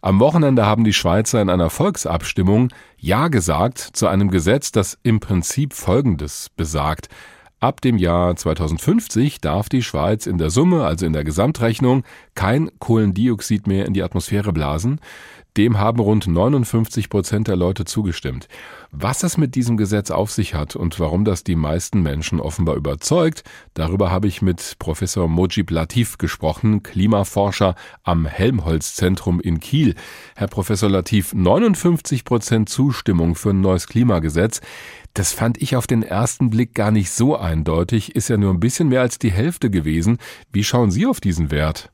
Am Wochenende haben die Schweizer in einer Volksabstimmung Ja gesagt zu einem Gesetz, das im Prinzip Folgendes besagt. Ab dem Jahr 2050 darf die Schweiz in der Summe, also in der Gesamtrechnung, kein Kohlendioxid mehr in die Atmosphäre blasen. Dem haben rund 59 Prozent der Leute zugestimmt. Was es mit diesem Gesetz auf sich hat und warum das die meisten Menschen offenbar überzeugt, darüber habe ich mit Professor Mojib Latif gesprochen, Klimaforscher am Helmholtz-Zentrum in Kiel. Herr Professor Latif, 59 Prozent Zustimmung für ein neues Klimagesetz. Das fand ich auf den ersten Blick gar nicht so eindeutig, ist ja nur ein bisschen mehr als die Hälfte gewesen. Wie schauen Sie auf diesen Wert?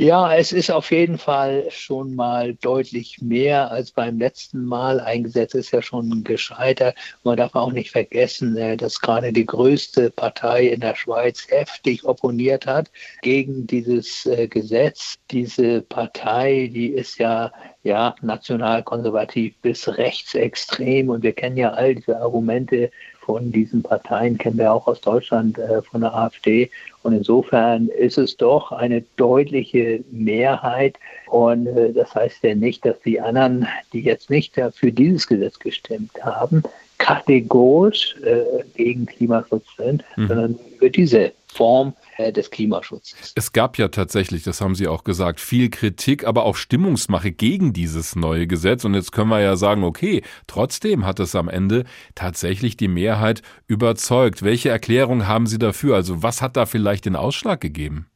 Ja, es ist auf jeden Fall schon mal deutlich mehr als beim letzten Mal. Eingesetzt ist ja schon gescheitert. Man darf auch nicht vergessen, äh, dass gerade die größte Partei in der Schweiz heftig opponiert hat gegen dieses äh, Gesetz. Diese Partei, die ist ja ja, nationalkonservativ bis rechtsextrem. Und wir kennen ja all diese Argumente von diesen Parteien, kennen wir auch aus Deutschland äh, von der AfD. Und insofern ist es doch eine deutliche Mehrheit. Und äh, das heißt ja nicht, dass die anderen, die jetzt nicht für dieses Gesetz gestimmt haben, kategorisch äh, gegen Klimaschutz sind, mhm. sondern für diese Form äh, des Klimaschutzes. Es gab ja tatsächlich, das haben Sie auch gesagt, viel Kritik, aber auch Stimmungsmache gegen dieses neue Gesetz. Und jetzt können wir ja sagen, okay, trotzdem hat es am Ende tatsächlich die Mehrheit überzeugt. Welche Erklärung haben Sie dafür? Also was hat da vielleicht den Ausschlag gegeben?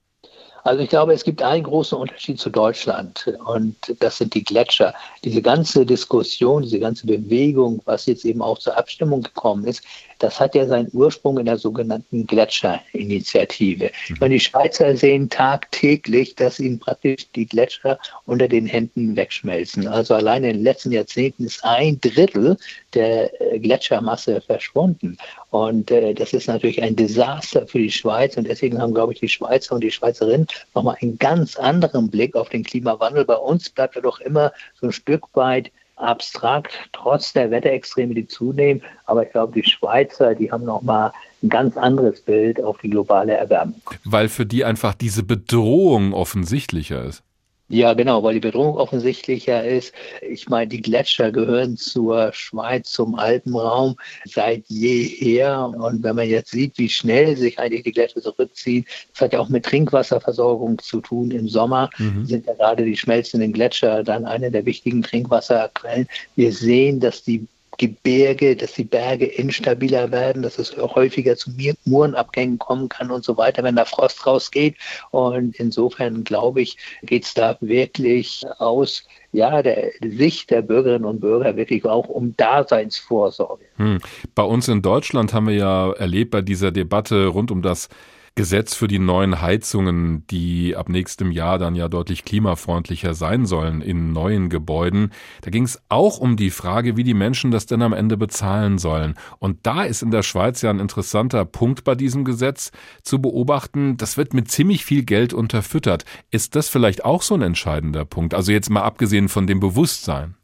Also ich glaube, es gibt einen großen Unterschied zu Deutschland und das sind die Gletscher. Diese ganze Diskussion, diese ganze Bewegung, was jetzt eben auch zur Abstimmung gekommen ist, das hat ja seinen Ursprung in der sogenannten Gletscherinitiative. Mhm. Und die Schweizer sehen tagtäglich, dass ihnen praktisch die Gletscher unter den Händen wegschmelzen. Also allein in den letzten Jahrzehnten ist ein Drittel der äh, Gletschermasse verschwunden. Und äh, das ist natürlich ein Desaster für die Schweiz. Und deswegen haben, glaube ich, die Schweizer und die Schweizerinnen nochmal einen ganz anderen Blick auf den Klimawandel. Bei uns bleibt er doch immer so ein Stück weit abstrakt, trotz der Wetterextreme, die zunehmen. Aber ich glaube, die Schweizer, die haben nochmal ein ganz anderes Bild auf die globale Erwärmung. Weil für die einfach diese Bedrohung offensichtlicher ist. Ja, genau, weil die Bedrohung offensichtlicher ist. Ich meine, die Gletscher gehören zur Schweiz, zum Alpenraum seit jeher. Und wenn man jetzt sieht, wie schnell sich eigentlich die Gletscher zurückziehen, das hat ja auch mit Trinkwasserversorgung zu tun. Im Sommer mhm. sind ja gerade die schmelzenden Gletscher dann eine der wichtigen Trinkwasserquellen. Wir sehen, dass die Gebirge, dass die Berge instabiler werden, dass es häufiger zu Murenabgängen kommen kann und so weiter, wenn da Frost rausgeht. Und insofern glaube ich, geht es da wirklich aus ja, der Sicht der Bürgerinnen und Bürger wirklich auch um Daseinsvorsorge. Hm. Bei uns in Deutschland haben wir ja erlebt bei dieser Debatte rund um das Gesetz für die neuen Heizungen, die ab nächstem Jahr dann ja deutlich klimafreundlicher sein sollen in neuen Gebäuden. Da ging es auch um die Frage, wie die Menschen das denn am Ende bezahlen sollen. Und da ist in der Schweiz ja ein interessanter Punkt bei diesem Gesetz zu beobachten. Das wird mit ziemlich viel Geld unterfüttert. Ist das vielleicht auch so ein entscheidender Punkt? Also jetzt mal abgesehen von dem Bewusstsein.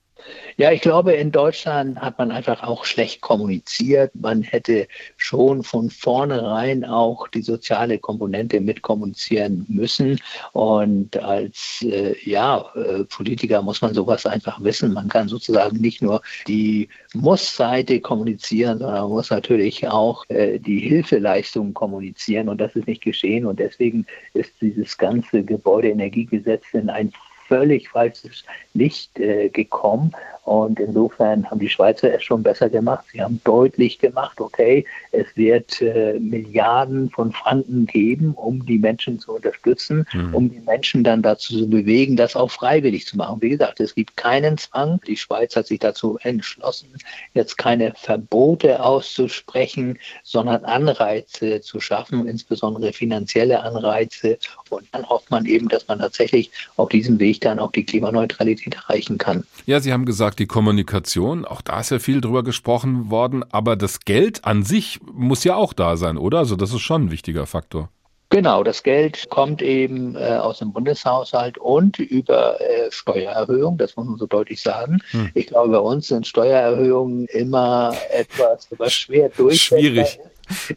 Ja, ich glaube, in Deutschland hat man einfach auch schlecht kommuniziert. Man hätte schon von vornherein auch die soziale Komponente mitkommunizieren müssen. Und als äh, ja, äh, Politiker muss man sowas einfach wissen. Man kann sozusagen nicht nur die Muss-Seite kommunizieren, sondern man muss natürlich auch äh, die Hilfeleistungen kommunizieren. Und das ist nicht geschehen. Und deswegen ist dieses ganze Gebäudeenergiegesetz in ein völlig falsches Licht äh, gekommen. Und insofern haben die Schweizer es schon besser gemacht. Sie haben deutlich gemacht, okay, es wird äh, Milliarden von Franken geben, um die Menschen zu unterstützen, mhm. um die Menschen dann dazu zu bewegen, das auch freiwillig zu machen. Wie gesagt, es gibt keinen Zwang. Die Schweiz hat sich dazu entschlossen, jetzt keine Verbote auszusprechen, sondern Anreize zu schaffen, insbesondere finanzielle Anreize. Und dann hofft man eben, dass man tatsächlich auf diesem Weg dann auch die Klimaneutralität erreichen kann. Ja, Sie haben gesagt, die Kommunikation, auch da ist ja viel drüber gesprochen worden, aber das Geld an sich muss ja auch da sein, oder? Also das ist schon ein wichtiger Faktor. Genau, das Geld kommt eben äh, aus dem Bundeshaushalt und über äh, Steuererhöhungen, das muss man so deutlich sagen. Hm. Ich glaube, bei uns sind Steuererhöhungen immer etwas, was schwer durch. Schwierig.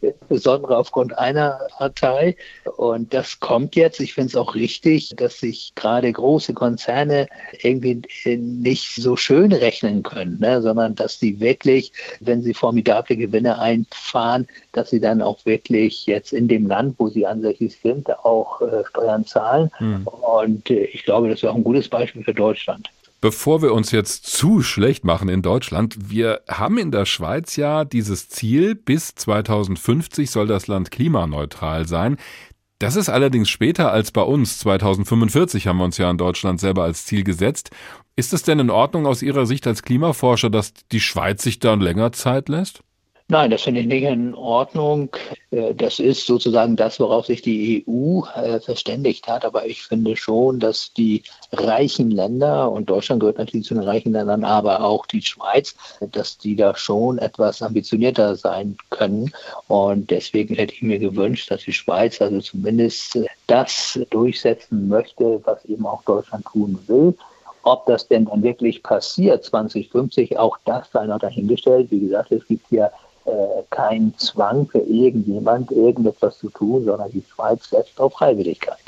Insbesondere aufgrund einer Partei. Und das kommt jetzt. Ich finde es auch richtig, dass sich gerade große Konzerne irgendwie nicht so schön rechnen können, ne? sondern dass sie wirklich, wenn sie formidable Gewinne einfahren, dass sie dann auch wirklich jetzt in dem Land, wo sie ansässig sind, auch äh, Steuern zahlen. Mhm. Und äh, ich glaube, das wäre auch ein gutes Beispiel für Deutschland. Bevor wir uns jetzt zu schlecht machen in Deutschland, wir haben in der Schweiz ja dieses Ziel, bis 2050 soll das Land klimaneutral sein. Das ist allerdings später als bei uns. 2045 haben wir uns ja in Deutschland selber als Ziel gesetzt. Ist es denn in Ordnung aus Ihrer Sicht als Klimaforscher, dass die Schweiz sich da länger Zeit lässt? Nein, das finde ich nicht in Ordnung. Äh, das ist sozusagen das, worauf sich die EU äh, verständigt hat. Aber ich finde schon, dass die reichen Länder, und Deutschland gehört natürlich zu den reichen Ländern, aber auch die Schweiz, dass die da schon etwas ambitionierter sein können. Und deswegen hätte ich mir gewünscht, dass die Schweiz also zumindest das durchsetzen möchte, was eben auch Deutschland tun will. Ob das denn dann wirklich passiert 2050, auch das sei noch dahingestellt. Wie gesagt, es gibt hier äh, kein Zwang für irgendjemand, irgendetwas zu tun, sondern die Schweiz setzt auf Freiwilligkeit.